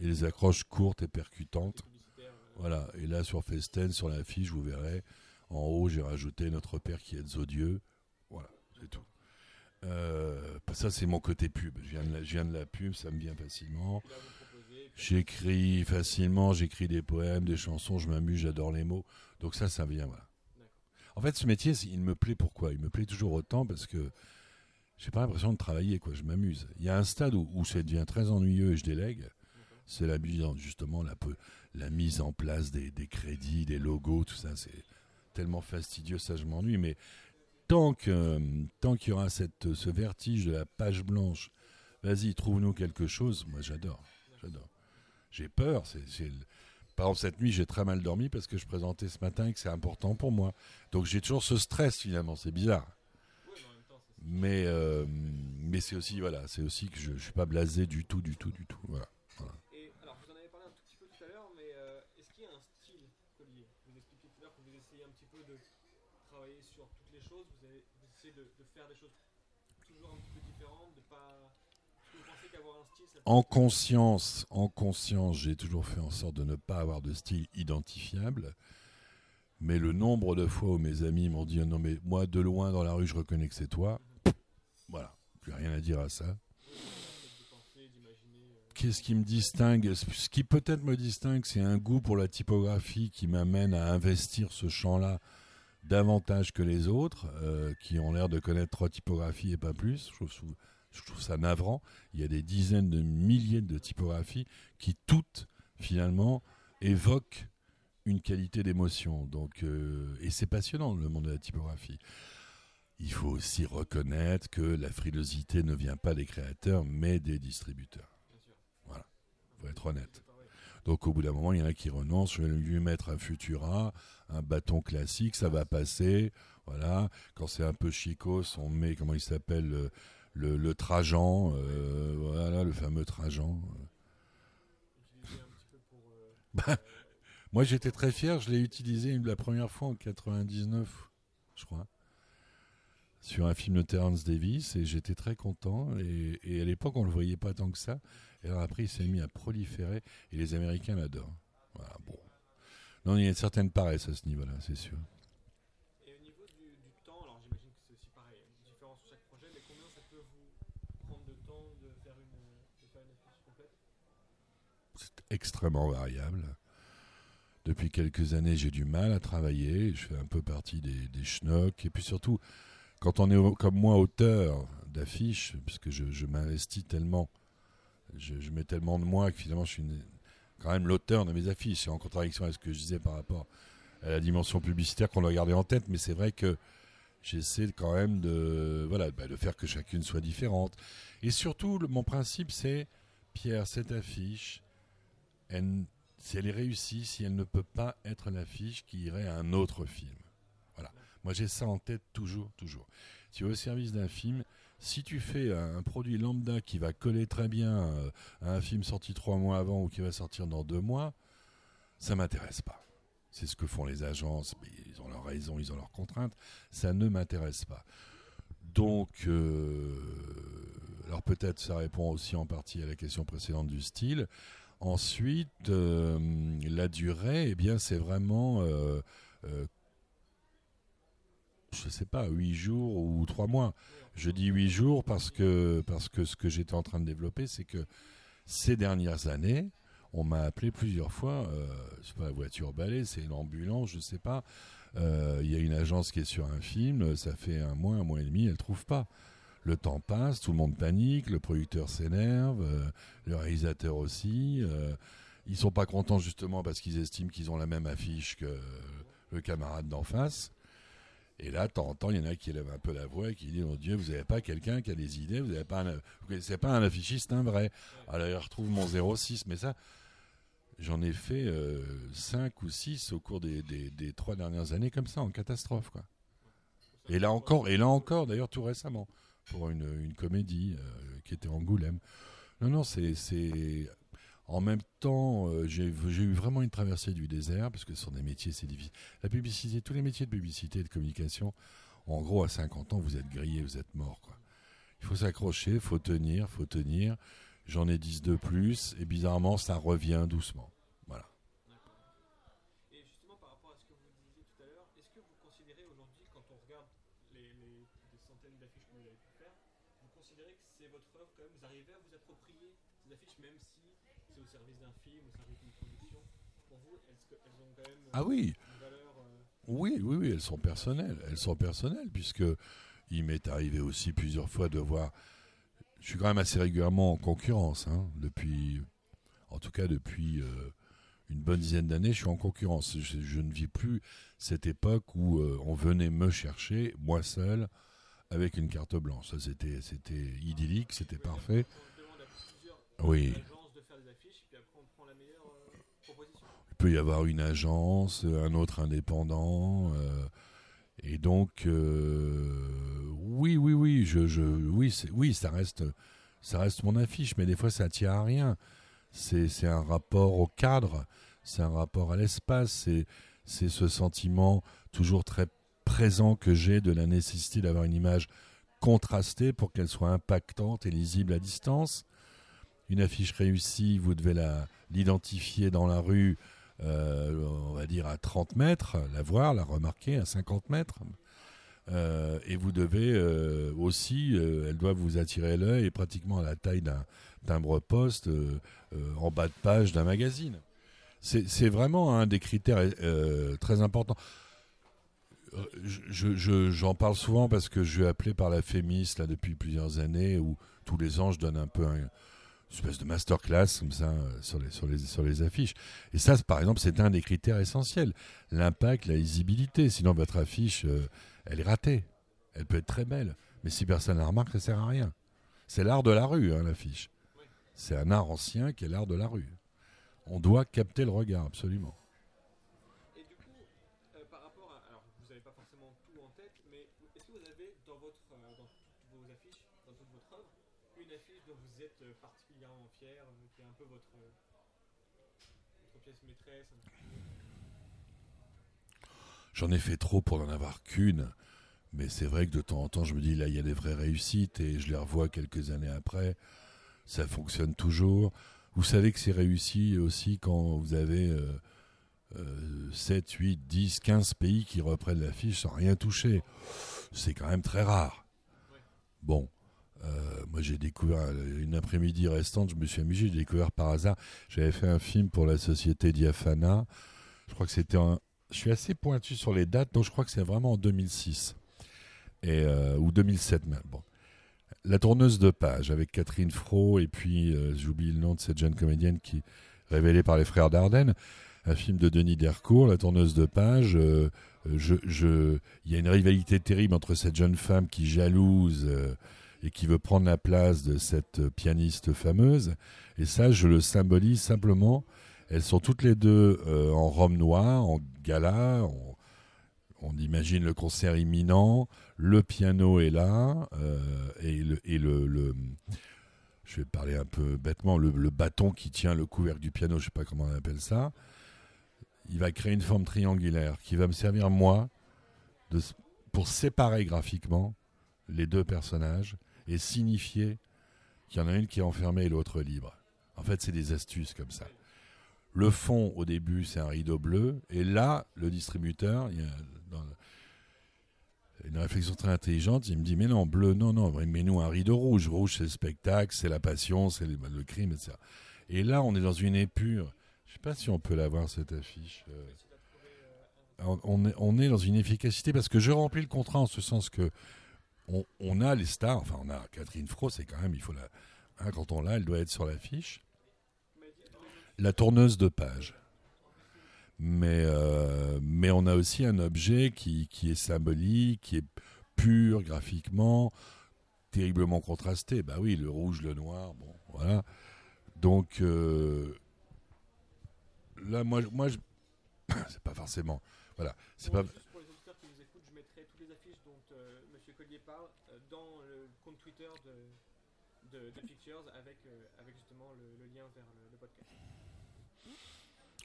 Et des accroches courtes et percutantes. Voilà. Et là, sur Festen, sur l'affiche, vous verrez, en haut, j'ai rajouté Notre Père qui est odieux. Voilà, c'est tout. Euh, ça, c'est mon côté pub. Je viens, de la, je viens de la pub, ça me vient facilement. J'écris facilement, j'écris des poèmes, des chansons, je m'amuse, j'adore les mots. Donc ça, ça vient, voilà. En fait, ce métier, il me plaît pourquoi? Il me plaît toujours autant parce que j'ai pas l'impression de travailler, quoi. Je m'amuse. Il y a un stade où, ça devient très ennuyeux et je délègue. C'est la justement la, mise en place des, crédits, des logos, tout ça. C'est tellement fastidieux, ça je m'ennuie. Mais tant qu'il y aura ce vertige de la page blanche, vas-y, trouve-nous quelque chose. Moi, j'adore, j'adore. J'ai peur. Par exemple, cette nuit, j'ai très mal dormi parce que je présentais ce matin et que c'est important pour moi. Donc, j'ai toujours ce stress finalement. C'est bizarre. Mais, euh, mais c'est aussi, voilà, c'est aussi que je ne suis pas blasé du tout, du tout, du tout. Voilà. Et alors, vous en avez parlé un tout petit peu tout à l'heure, mais euh, est-ce qu'il y a un style collier? Vous expliquez tout à l'heure que vous essayez un petit peu de travailler sur toutes les choses, vous, avez, vous essayez de, de, faire des choses toujours un petit peu différentes, de pas. Vous pensez qu'avoir un style, ça en conscience, en conscience, j'ai toujours fait en sorte de ne pas avoir de style identifiable. Mais le nombre de fois où mes amis m'ont dit non mais moi de loin dans la rue je reconnais que c'est toi, voilà, plus rien à dire à ça. Qu'est-ce qui me distingue? Ce qui peut-être me distingue, c'est un goût pour la typographie qui m'amène à investir ce champ-là davantage que les autres, euh, qui ont l'air de connaître trois typographies et pas plus. Je trouve, ça navrant. Il y a des dizaines de milliers de typographies qui toutes, finalement, évoquent une qualité d'émotion. Donc, euh, et c'est passionnant le monde de la typographie. Il faut aussi reconnaître que la frilosité ne vient pas des créateurs, mais des distributeurs. Voilà, faut être honnête. Donc au bout d'un moment, il y en a qui renoncent. Je vais lui mettre un Futura, un bâton classique, ça va passer. Voilà. Quand c'est un peu chicos, on met comment il s'appelle le, Trajan. Euh, voilà, le fameux Trajan. Bah, moi, j'étais très fier. Je l'ai utilisé la première fois en 99, je crois, sur un film de Terence Davis, et j'étais très content. Et, à l'époque, on le voyait pas tant que ça. Et alors après, il s'est mis à proliférer, et les Américains l'adorent. Voilà, bon. Non, il y a une certaine paresse à ce niveau-là, c'est sûr. Et au niveau du, temps, alors j'imagine que c'est aussi pareil, une différence sur chaque projet, mais combien ça peut vous prendre de temps de faire une, de faire une affiche complète? C'est extrêmement variable. Depuis quelques années, j'ai du mal à travailler. Je fais un peu partie des, des schnocks. Et puis surtout, quand on est comme moi auteur d'affiches, puisque je, je m'investis tellement, je, mets tellement de moi que finalement je suis quand même l'auteur de mes affiches. C'est en contradiction avec ce que je disais par rapport à la dimension publicitaire qu'on doit garder en tête. Mais c'est vrai que j'essaie quand même de, voilà, bah, de faire que chacune soit différente. Et surtout, mon principe, c'est, Pierre, cette affiche, si elle est réussie, si elle ne peut pas être l'affiche qui irait à un autre film. Moi, j'ai ça en tête toujours, toujours. Tu es au service d'un film. Si tu fais un produit lambda qui va coller très bien euh, à un film sorti trois mois avant ou qui va sortir dans deux mois, ça m'intéresse pas. C'est ce que font les agences. Ils ont leurs raisons, ils ont leurs contraintes. Ça ne m'intéresse pas. Donc, euh, alors peut-être ça répond aussi en partie à la question précédente du style. Ensuite, euh, la durée, eh bien, c'est vraiment, je sais pas, huit jours ou trois mois. Je dis huit jours parce que ce que j'étais en train de développer, c'est que ces dernières années, on m'a appelé plusieurs fois. Euh, c'est pas la voiture balai, c'est l'ambulance, je sais pas. Il y a une agence qui est sur un film, ça fait un mois, un mois et demi, elle trouve pas. Le temps passe, tout le monde panique, le producteur s'énerve, euh, le réalisateur aussi. Euh, ils sont pas contents justement parce qu'ils estiment qu'ils ont la même affiche que le camarade d'en face. Et là, de temps en temps, il y en a qui élèvent un peu la voix et qui disent Mon Dieu, vous n'avez pas quelqu'un qui a des idées, vous n'avez pas un, pas un affichiste, un vrai. Alors, il retrouve mon 06, mais ça, j'en ai fait 5 ou 6 au cours des, des, trois dernières années, comme ça, en catastrophe. Quoi. Et là encore, et là encore d'ailleurs, tout récemment, pour une, une comédie qui était Angoulême. Non, non, c'est en même temps, euh, j'ai eu vraiment une traversée du désert, parce que ce sont des métiers, c'est difficile. La publicité, tous les métiers de publicité et de communication, en gros, à 50 ans, vous êtes grillé, vous êtes mort. Il faut s'accrocher, il faut tenir, faut tenir. J'en ai 10 de plus, et bizarrement, ça revient doucement. Voilà. Et justement, par rapport à ce que vous disiez tout à l'heure, est-ce que vous considérez aujourd'hui, quand on regarde les, centaines d'affiches que vous avez pu faire, vous considérez que c'est votre œuvre quand même, vous arrivez à vous approprier ces affiches, même si au service d'un film, au service d'une production. Pour vous, elles, ont quand même ah oui. oui, oui, oui, elles sont personnelles. Elles sont personnelles, puisque il m'est arrivé aussi plusieurs fois de voir. Je suis quand même assez régulièrement en concurrence, hein, depuis, en tout cas depuis euh, une bonne dizaine d'années, je suis en concurrence. Je, ne vis plus cette époque où euh, on venait me chercher, moi seul, avec une carte blanche. Ça, c'était, c'était idyllique, c'était parfait. Oui. Peut y avoir une agence, un autre indépendant. Euh, et donc, euh, oui, oui, oui, je, je, oui, oui, ça reste, ça reste mon affiche, mais des fois, ça tient à rien. C'est un rapport au cadre, c'est un rapport à l'espace, c'est ce sentiment toujours très présent que j'ai de la nécessité d'avoir une image contrastée pour qu'elle soit impactante et lisible à distance. Une affiche réussie, vous devez l'identifier dans la rue euh, on va dire à 30 mètres, la voir, la remarquer à 50 mètres. Euh, et vous devez euh, aussi, elle doit vous attirer l'œil et pratiquement à la taille d'un timbre-poste en bas de page d'un magazine. C'est vraiment un des critères très importants. J'en parle souvent parce que je suis appelé par la FEMIS là, depuis plusieurs années où tous les ans je donne un peu un, espèce de masterclass comme ça euh, sur les, affiches. Et ça, par exemple, c'est un des critères essentiels. L'impact, la lisibilité. Sinon, votre affiche, euh, elle est ratée. Elle peut être très belle. Mais si personne la remarque, ça sert à rien. C'est l'art de la rue, hein, l'affiche. C'est un art ancien qui est l'art de la rue. On doit capter le regard, absolument. J'en ai fait trop pour n'en avoir qu'une. Mais c'est vrai que de temps en temps, je me dis, là, il y a des vraies réussites et je les revois quelques années après. Ça fonctionne toujours. Vous savez que c'est réussi aussi quand vous avez 7, 8, 10, 15 pays qui reprennent l'affiche sans rien toucher. C'est quand même très rare. Bon. Euh, moi, j'ai découvert une après-midi restante, je me suis amusé, j'ai découvert par hasard. J'avais fait un film pour la société Diafana. Je crois que c'était un, je suis assez pointu sur les dates, donc je crois que c'est vraiment en 2006 et, euh, ou 2007 même. Bon. La tourneuse de page avec Catherine Fro et puis euh, j'oublie le nom de cette jeune comédienne qui révélée par les frères Dardenne, un film de Denis Dercourt, La tourneuse de page. Euh, il y a une rivalité terrible entre cette jeune femme qui jalouse et qui veut prendre la place de cette pianiste fameuse. Et ça, je le symbolise simplement elles sont toutes les deux euh, en robe noire, en gala. On, imagine le concert imminent. Le piano est là. Euh, et, le, je vais parler un peu bêtement, le, bâton qui tient le couvercle du piano, je ne sais pas comment on appelle ça. Il va créer une forme triangulaire qui va me servir, moi, pour séparer graphiquement les deux personnages et signifier qu'il y en a une qui est enfermée et l'autre libre. En fait, c'est des astuces comme ça. Le fond, au début, c'est un rideau bleu. Et là, le distributeur, il y a une réflexion très intelligente. Il me dit Mais non, bleu, non, non, mais nous un rideau rouge. Rouge, c'est le spectacle, c'est la passion, c'est le crime, etc. Et là, on est dans une épure. Je ne sais pas si on peut la voir, cette affiche. Euh. On est, on est dans une efficacité parce que je remplis le contrat en ce sens que on, a les stars. Enfin, on a Catherine Fro, c'est quand même, il faut la. Hein, quand on l'a, elle doit être sur l'affiche la tourneuse de page. Mais, euh, mais on a aussi un objet qui, qui est symbolique, qui est pur graphiquement, terriblement contrasté. Bah oui, le rouge, le noir, bon, voilà. Donc euh, là, moi, moi, [coughs] c'est pas forcément, voilà, c'est pas. Juste pour les auditeurs qui nous écoutent, je mettrai toutes les affiches dont euh, M. Collier parle euh, dans le compte Twitter de, de, de Pictures avec, euh, avec justement le, le lien vers le, le podcast.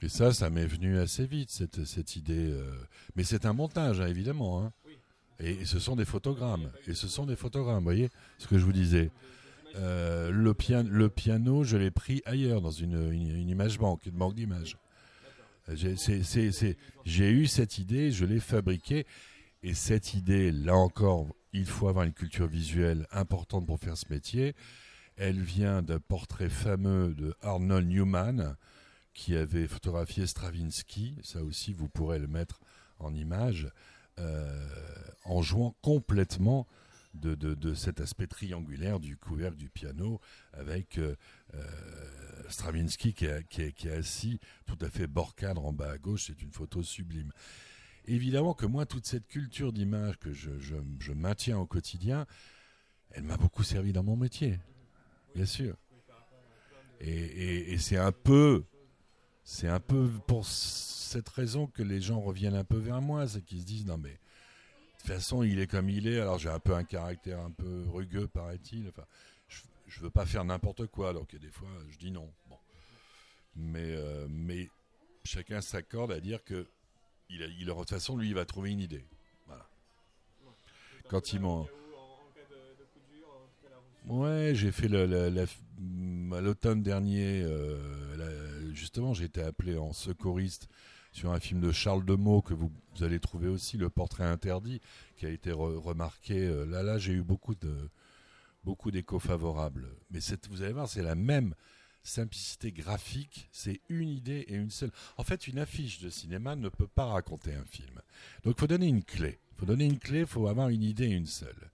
Et ça, ça m'est venu assez vite cette, cette idée. euh, Mais c'est un montage, hein, évidemment. hein. Oui. Et, et ce sont des photogrammes. Et ce sont des photogrammes. Vous voyez ce que je vous disais. Euh, le, pian- le piano, je l'ai pris ailleurs, dans une, une, une image banque, une banque d'images. J'ai eu cette idée, je l'ai fabriquée. Et cette idée, là encore, il faut avoir une culture visuelle importante pour faire ce métier. Elle vient d'un portrait fameux de Arnold Newman, qui avait photographié Stravinsky. Ça aussi, vous pourrez le mettre en image, euh, en jouant complètement de, de- de cet aspect triangulaire du couvercle du piano, avec euh, euh, Stravinsky qui est, qui, est, qui est assis tout à fait bord cadre en bas à gauche. C'est une photo sublime. Évidemment que moi, toute cette culture d'image que je, maintiens au quotidien, elle m'a beaucoup servi dans mon métier, bien sûr. Et c'est un peu, c'est un peu pour cette raison que les gens reviennent un peu vers moi, c'est qu'ils se disent non mais de toute façon il est comme il est. Alors j'ai un peu un caractère un peu rugueux paraît-il. Enfin, je, je veux pas faire n'importe quoi. Alors que des fois je dis non. Bon, mais euh, mais chacun s'accorde à dire que il il, de toute façon lui il va trouver une idée. Voilà. Quand il m'en. Ouais, j'ai fait l'automne dernier. euh, justement, j'ai été appelé en secouriste sur un film de Charles Demeaux que vous, allez trouver aussi, Le Portrait interdit, qui a été re- remarqué. euh, là, là, j'ai eu beaucoup de beaucoup d'échos favorables. Mais vous allez voir, c'est la même simplicité graphique. C'est une idée et une seule. En fait, une affiche de cinéma ne peut pas raconter un film. Donc, faut donner une clé. Faut donner une clé. Faut avoir une idée et une seule.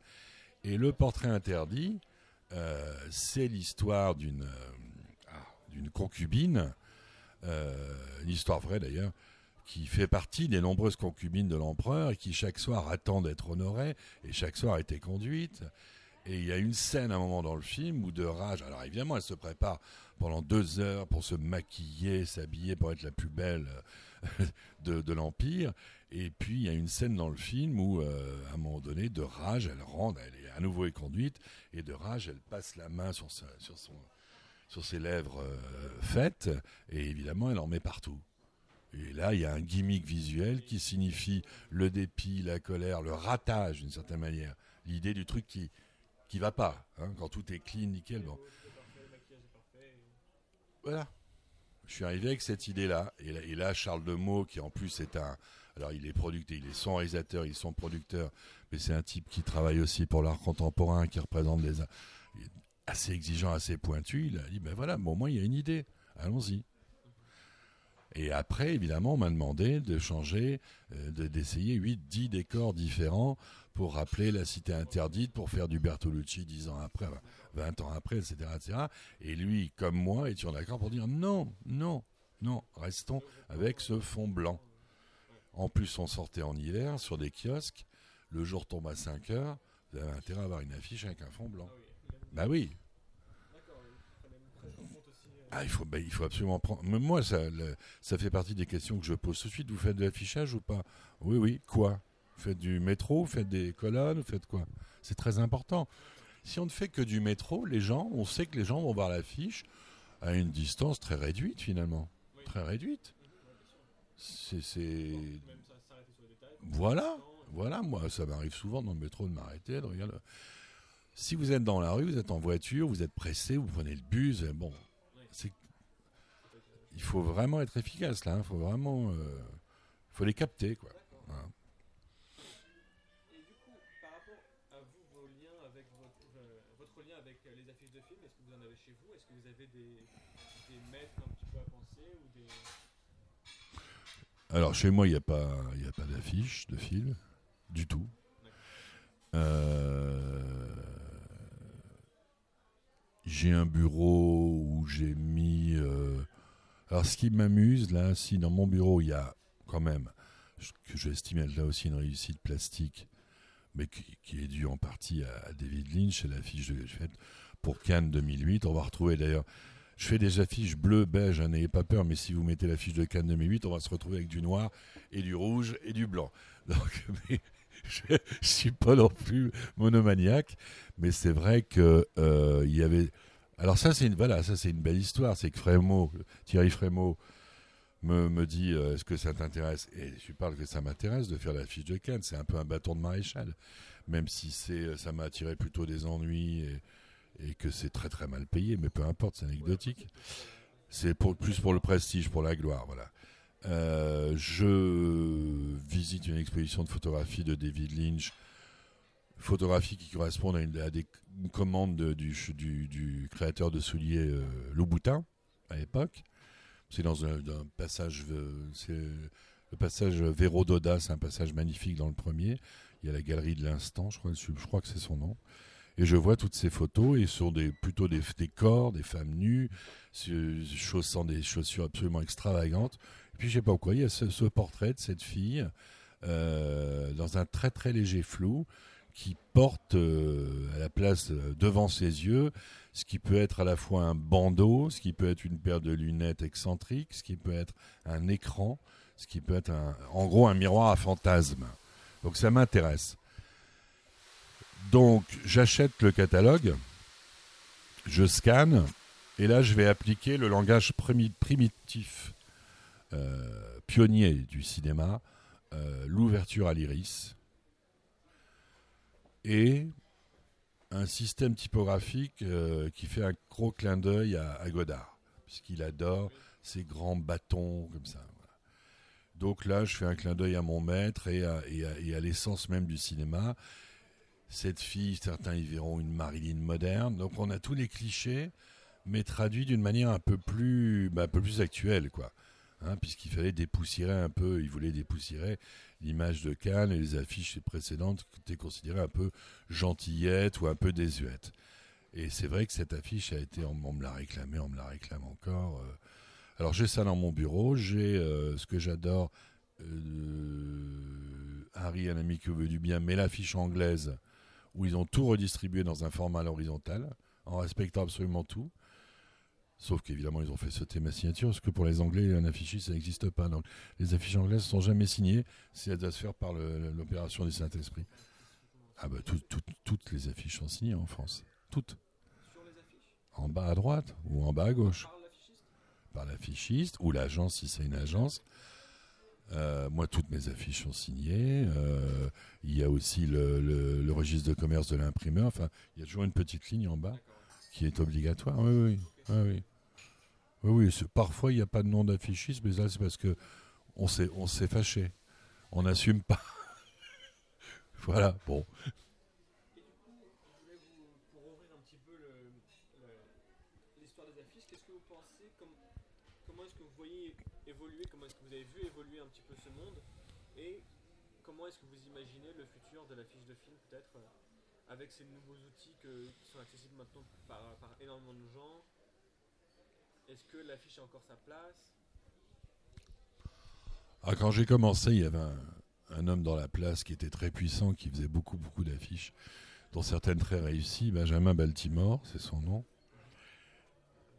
Et le portrait interdit, euh, c'est l'histoire d'une euh, ah, concubine, euh, une histoire vraie d'ailleurs, qui fait partie des nombreuses concubines de l'empereur et qui chaque soir attend d'être honorée et chaque soir été conduite. Et il y a une scène à un moment dans le film où de rage, alors évidemment elle se prépare pendant deux heures pour se maquiller, s'habiller pour être la plus belle euh, [laughs] de, l'Empire. Et puis il y a une scène dans le film où euh, à un moment donné, de rage, elle rentre, elle est à nouveau est conduite, et de rage, elle passe la main sur ses lèvres euh, faites, et évidemment elle en met partout. Et là, il y a un gimmick visuel qui signifie le dépit, la colère, le ratage d'une certaine manière. L'idée du truc qui qui va pas, hein, quand tout est clean, nickel. Voilà. Je suis arrivé avec cette idée-là. Et, là- et là, Charles qui en plus est un. Alors, il est producteur, il est son réalisateur, il est son producteur, mais c'est un type qui travaille aussi pour l'art contemporain, qui représente des. assez exigeant, assez pointu. Il a dit ben voilà, bon, moi, il y a une idée. Allons-y. Et après, évidemment, on m'a demandé de changer, euh, de- d'essayer 8, 10 décors différents pour rappeler la cité interdite, pour faire du Bertolucci 10 ans après, 20 ans après, etc., etc. Et lui, comme moi, étions d'accord pour dire non, non, non, restons avec ce fond blanc. En plus, on sortait en hiver sur des kiosques. Le jour tombe à 5 heures. Vous avez intérêt à avoir une affiche avec un fond blanc. Bah oui. Ah, il faut, bah, il faut absolument prendre. Mais moi, ça, le- ça fait partie des questions que je pose tout de suite. Vous faites de l'affichage ou pas? Oui, oui. Quoi? Faites du métro Vous faites des colonnes Vous faites quoi? C'est très important. Si on ne fait que du métro, les gens, on sait que les gens vont voir l'affiche à une distance très réduite finalement. Très réduite. C'est. c'est- Voilà. Voilà, moi, ça m'arrive souvent dans le métro de m'arrêter, de regarder. Si vous êtes dans la rue, vous êtes en voiture, vous êtes pressé, vous prenez le bus, et bon, c'est il faut vraiment être efficace là. Il faut vraiment, euh, faut les capter quoi. Voilà. Et du coup, par rapport à vous, vos liens avec votre, euh, votre lien avec euh, les affiches de films, est-ce que vous en avez chez vous Est-ce que vous avez des, des maîtres un petit peu à penser ou des... Alors chez moi, il n'y a pas, y a pas d'affiche de film du tout. Euh, J'ai un bureau où j'ai mis euh, Alors, ce qui m'amuse, là, si dans mon bureau, il y a quand même, que j'estime être là aussi une réussite plastique, mais qui, est due en partie à, David Lynch et l'affiche j'ai faite pour Cannes 2008. On va retrouver d'ailleurs, je fais des affiches bleu, beige, hein, n'ayez pas peur, mais si vous mettez l'affiche de Cannes 2008, on va se retrouver avec du noir et du rouge et du blanc. [laughs] Donc, je, ne suis pas non plus monomaniaque, mais c'est vrai que euh, y avait. Alors ça, c'est une voilà, une belle histoire. C'est que Frémaux, Thierry Frémaux, me, me dit euh, est-ce que ça t'intéresse? Et je lui parle que ça m'intéresse de faire la fiche de Cannes. C'est un peu un bâton de maréchal, même si ça m'a attiré plutôt des ennuis et que c'est très très mal payé, mais peu importe, c'est anecdotique. C'est pour, plus pour le prestige, pour la gloire, voilà. Euh, je visite une exposition de photographie de David Lynch, photographie qui correspond à, une, des commandes du, du, créateur de souliers euh, Louboutin à l'époque. C'est dans un, passage, euh, c'est le passage Véro Doda, c'est un passage magnifique dans le premier. Il y a la galerie de l'instant, je crois, je crois que c'est son nom. Et je vois toutes ces photos et sont des, plutôt des, des corps, des femmes nues, chaussant des chaussures absolument extravagantes puis je sais pas pourquoi, il y a ce, portrait de cette fille euh, dans un très très léger flou qui porte euh, à la place euh, devant ses yeux ce qui peut être à la fois un bandeau, ce qui peut être une paire de lunettes excentriques, ce qui peut être un écran, ce qui peut être en gros un miroir à fantasme. Donc ça m'intéresse. Donc j'achète le catalogue, je scanne, et là je vais appliquer le langage primitif euh, pionnier du cinéma, euh, l'ouverture à l'iris et un système typographique euh, qui fait un gros clin d'œil à, Godard, puisqu'il adore ces grands bâtons comme ça. Donc là, je fais un clin d'œil à mon maître et à, et à l'essence même du cinéma. Cette fille, certains y verront une Marilyn moderne. Donc on a tous les clichés, mais traduits d'une manière un peu plus, bah, un peu plus actuelle, quoi. Hein, puisqu'il fallait dépoussiérer un peu, il voulait dépoussiérer l'image de Cannes et les affiches précédentes qui étaient considérées un peu gentillettes ou un peu désuètes. Et c'est vrai que cette affiche a été, on, me l'a réclamé, on me la réclame encore. Euh. Alors j'ai ça dans mon bureau, j'ai euh, ce que j'adore, euh, Harry, un ami qui veut du bien, mais l'affiche anglaise, où ils ont tout redistribué dans un format à l'horizontale, en respectant absolument tout. Sauf qu'évidemment, ils ont fait sauter ma signature, parce que pour les Anglais, un affichiste, ça n'existe pas. Donc, les affiches anglaises ne sont jamais signées si elles doivent se faire par l'opération du Saint-Esprit. Ah bah, toutes les affiches sont signées en France. Toutes. En bas à droite ou en bas à gauche. Par l'affichiste ou l'agence, si c'est une agence. Euh, moi, toutes mes affiches sont signées. Euh, il y a aussi le, registre de commerce de l'imprimeur. Enfin, il y a toujours une petite ligne en bas qui est obligatoire. Oui, oui. oui, oui. Oui, oui, parfois il n'y a pas de nom d'affichiste, mais là c'est parce que on s'est fâché. On n'assume pas. [laughs] voilà, bon. Et du coup, je voulais vous, pour ouvrir un petit peu l'histoire des affiches, qu'est-ce que vous pensez Comment est-ce que vous voyez évoluer Comment est-ce que vous avez vu évoluer un petit peu ce monde Et comment imaginez le futur de l'affiche de film, peut-être, euh, avec ces nouveaux outils qui sont accessibles maintenant par, par énormément de gens? Est-ce que l'affiche a encore sa place? Ah, Quand j'ai commencé, il y avait un, homme dans la place qui était très puissant, qui faisait beaucoup, beaucoup d'affiches, dont certaines très réussies. Benjamin Baltimore, c'est son nom.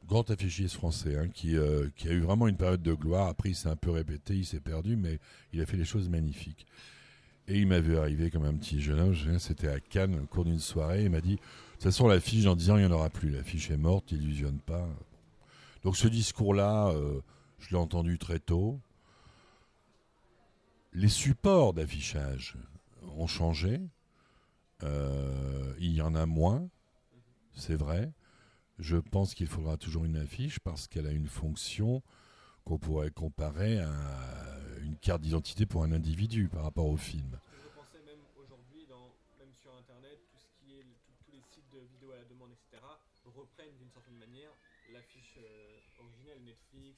Grand affichiste français, hein, qui, euh, qui, a eu vraiment une période de gloire. Après, il s'est un peu répété, il s'est perdu, mais il a fait des choses magnifiques. Et il m'a vu arriver comme un petit jeune homme. C'était à Cannes, au cours d'une soirée. Il m'a dit De toute façon, l'affiche, en disant il n'y en aura plus. L'affiche est morte, illusionne pas. Donc ce discours-là, euh, je l'ai entendu très tôt. Les supports d'affichage ont changé. Euh, il y en a moins, c'est vrai. Je pense qu'il faudra toujours une affiche parce qu'elle a une fonction qu'on pourrait comparer à une carte d'identité pour un individu par rapport au film. Vous pensez même aujourd'hui, même sur Internet, tout ce qui est, tous les sites de vidéos à la demande, etc., reprennent d'une certaine manière l'affiche euh, originelle Netflix.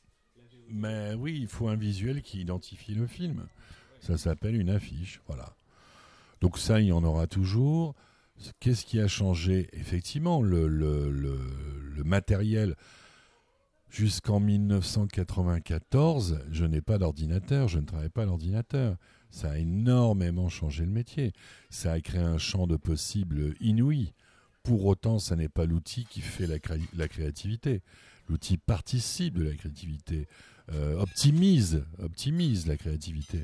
Mais oui, il faut un visuel qui identifie le film. Ça s'appelle une affiche, voilà. Donc ça, il y en aura toujours. Qu'est-ce qui a changé? Effectivement, le, le, le, matériel. Jusqu'en 1994, je n'ai pas d'ordinateur, je ne travaille pas à l'ordinateur. Ça a énormément changé le métier. Ça a créé un champ de possibles inouï. Pour autant, ça n'est pas l'outil qui fait la, créativité. L'outil participe de la créativité, euh, optimise, optimise la créativité.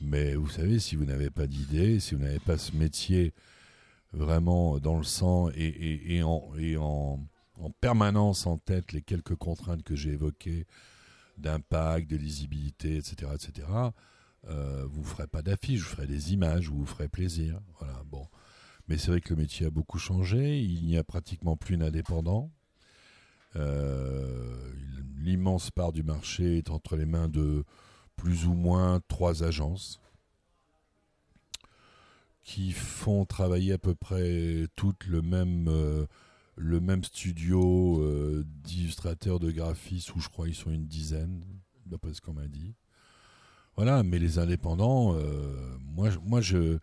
Mais vous savez, si vous n'avez pas d'idée, si vous n'avez pas ce métier vraiment dans le sang et, en, permanence en tête les quelques contraintes que j'ai évoquées d'impact, de lisibilité, etc., etc., euh, vous ne ferez pas d'affiches, vous ferez des images, vous vous ferez plaisir. Voilà, bon. Mais c'est vrai que le métier a beaucoup changé, il n'y a pratiquement plus d'indépendants. Euh, l'immense part du marché est entre les mains de plus ou moins trois agences qui font travailler à peu près toutes le même, euh, le même studio euh, d'illustrateurs, de graphistes, où je crois ils sont une dizaine, d'après ce qu'on m'a dit. Voilà, mais les indépendants, euh, moi, moi je.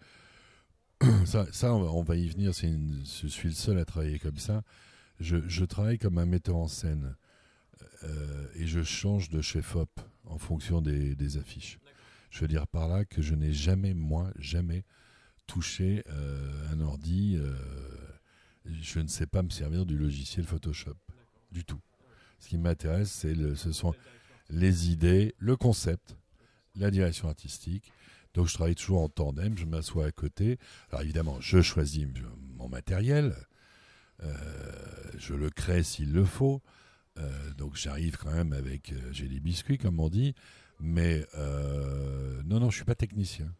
[clears throat] Ça, on va y venir, je suis le seul à travailler comme ça. Je, je travaille comme un metteur en scène et je change de chef-op en fonction des, affiches. Je veux dire par là que je n'ai jamais, moi, jamais toucher euh, un ordi, euh, je ne sais pas me servir du logiciel Photoshop du tout. Ce qui m'intéresse, c'est ce sont les idées, le concept, la direction artistique. Donc je travaille toujours en tandem, je m'assois à côté. Alors évidemment, je choisis mon matériel, euh, je le crée s'il le faut. donc j'arrive quand même avec, j'ai des biscuits comme on dit, mais non, non, je suis pas technicien.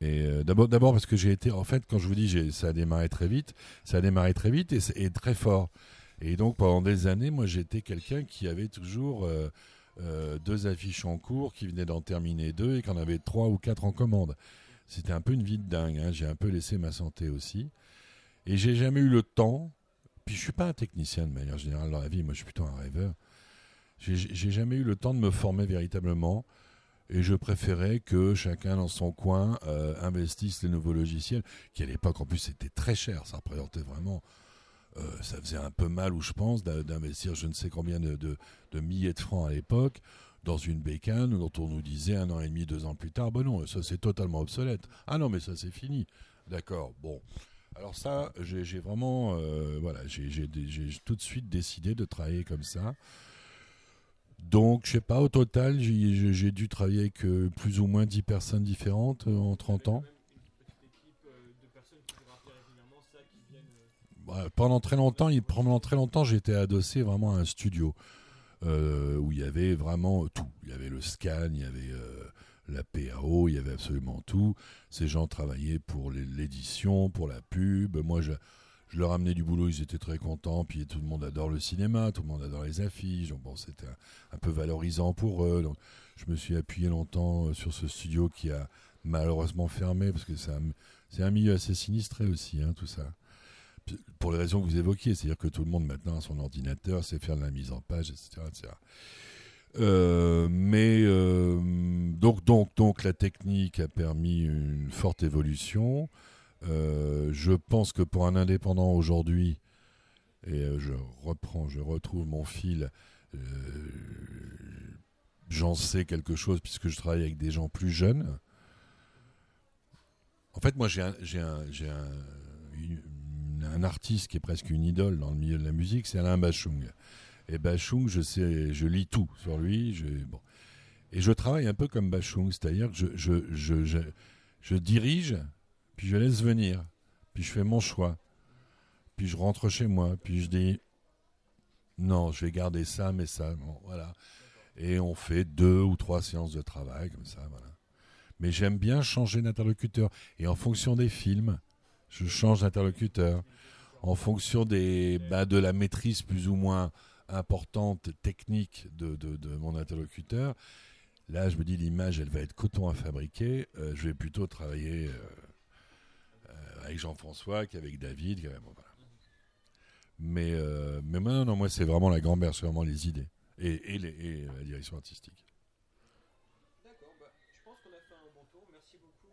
Et euh, d'abord, parce que j'ai été, en fait, quand je vous dis, ça a démarré très vite, ça a démarré très vite et, très fort. Et donc pendant des années, moi, j'étais quelqu'un qui avait toujours euh, euh, deux affiches en cours, qui venait d'en terminer deux et qui en avait trois ou quatre en commande. C'était un peu une vie de dingue. Hein. J'ai un peu laissé ma santé aussi, et j'ai jamais eu le temps. Puis je suis pas un technicien de manière générale dans la vie. Moi, je suis plutôt un rêveur. J'ai jamais eu le temps de me former véritablement et je préférais que chacun dans son coin euh, investisse les nouveaux logiciels, qui à l'époque en plus c'était très cher, ça représentait vraiment, euh, ça faisait un peu mal, ou je pense, d'investir je ne sais combien de, milliers de francs à l'époque dans une bécane dont on nous disait un an et demi, deux ans plus tard, bon non, ça c'est totalement obsolète. Ah non, mais ça c'est fini. D'accord, bon. Alors ça, j'ai vraiment, euh, voilà, j'ai tout de suite décidé de travailler comme ça. Donc, je sais pas, au total, j'ai dû travailler avec euh, plus ou moins 10 personnes différentes euh, en 30 ans. pendant très longtemps, longtemps, j'étais adossé vraiment à un studio euh, où il y avait vraiment tout. Il y avait le scan, il y avait la PAO, il y avait absolument tout. Ces gens travaillaient pour l'édition, pour la pub. Moi, je, je leur amenais du boulot, ils étaient très contents. Puis tout le monde adore le cinéma, tout le monde adore les affiches. Donc bon, c'était un, peu valorisant pour eux. Donc je me suis appuyé longtemps euh, sur ce studio qui a malheureusement fermé parce que c'est un, un, milieu assez sinistré aussi, hein, tout ça. Pour les raisons que vous évoquiez, c'est-à-dire que tout le monde maintenant a son ordinateur, sait faire de la mise en page, etc. Euh, mais euh, donc, donc, donc la technique a permis une forte évolution. Euh, je pense que pour un indépendant aujourd'hui, et euh, je reprends, je retrouve mon fil, euh, j'en sais quelque chose puisque je travaille avec des gens plus jeunes. En fait, moi, j'ai un, artiste qui est presque une idole dans le milieu de la musique, c'est Alain Bachung. Et Bachung, je sais, je lis tout sur lui. Et je travaille un peu comme Bachung, c'est-à-dire que je dirige puis je laisse venir, puis je fais mon choix, puis je rentre chez moi, puis je dis non, je vais garder ça, mais ça, voilà. Et on fait deux ou trois séances de travail comme ça. Mais j'aime bien changer d'interlocuteur. Et en fonction des films, je change d'interlocuteur. En fonction bah, de la maîtrise plus ou moins importante, technique de, de, mon interlocuteur, là, je me dis, l'image, elle va être coton à fabriquer. Euh, je vais plutôt travailler. Euh, avec Jean-François, qu'avec David. Mais, euh, mais non, non, moi, c'est vraiment la grand-mère, c'est vraiment les idées et, et, les, et, la direction artistique. D'accord, bah, je pense qu'on a fait un bon tour. Merci beaucoup,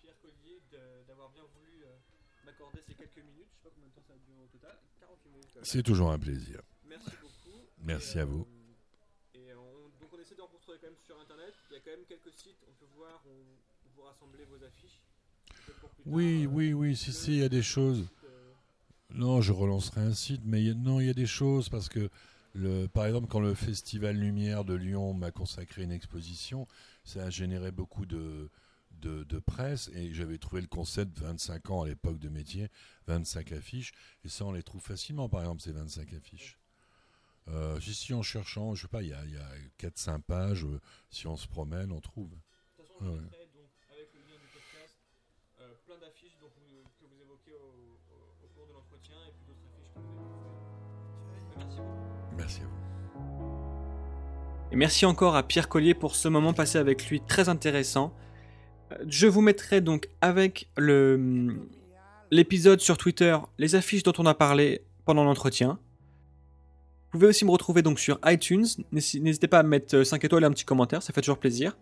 Pierre Collier, d'avoir bien voulu euh, m'accorder ces quelques minutes. Je sais pas combien de temps ça a duré au total. 48 minutes. C'est toujours un plaisir. Merci beaucoup. Merci à vous. Euh, retrouver quand même sur internet. Il y a quand même quelques sites, on peut voir où vous rassemblez vos affiches. Oui, oui, oui, si, si, il y a des choses. Non, je relancerai un site, mais il y a- non, il y a des choses parce que, le, par exemple, quand le Festival Lumière de Lyon m'a consacré une exposition, ça a généré beaucoup de, de, de presse et j'avais trouvé le concept 25 ans à l'époque de métier, 25 affiches, et ça on les trouve facilement, par exemple, ces 25 affiches. Euh, si, si, en cherchant, je sais pas, il y a, y a 4-5 pages, euh, si on se promène, on trouve. De toute façon, je Ouais. mettrai donc, avec le lien du podcast euh, plein d'affiches donc, vous- que vous évoquez au, au- au cours de l'entretien et puis d'autres affiches que vous avez pu faire. Merci. Et merci encore à Pierre Collier pour ce moment passé avec lui, très intéressant. Je vous mettrai donc avec le l'épisode sur Twitter les affiches dont on a parlé pendant l'entretien. Vous pouvez aussi me retrouver donc sur iTunes. N'hési- N'hésitez pas à mettre 5 étoiles et un petit commentaire, ça fait toujours plaisir.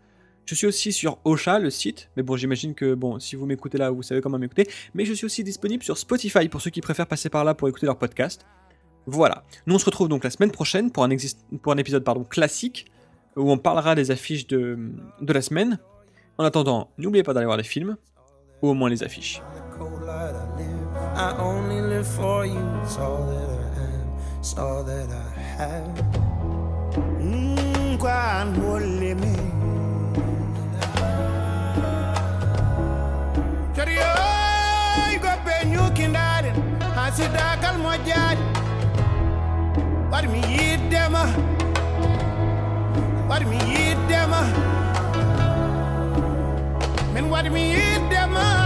Je suis aussi sur Ocha, le site, mais bon, j'imagine que bon, si vous m'écoutez là, vous savez comment m'écouter. Mais je suis aussi disponible sur Spotify pour ceux qui préfèrent passer par là pour écouter leur podcast. Voilà. Nous, on se retrouve donc la semaine prochaine pour un, épisode classique où on parlera des affiches de, de la semaine. En attendant, n'oubliez pas d'aller voir les films, ou au moins les affiches. sida kal mo jaaj. War mi yiddema war yiddema min war yiddema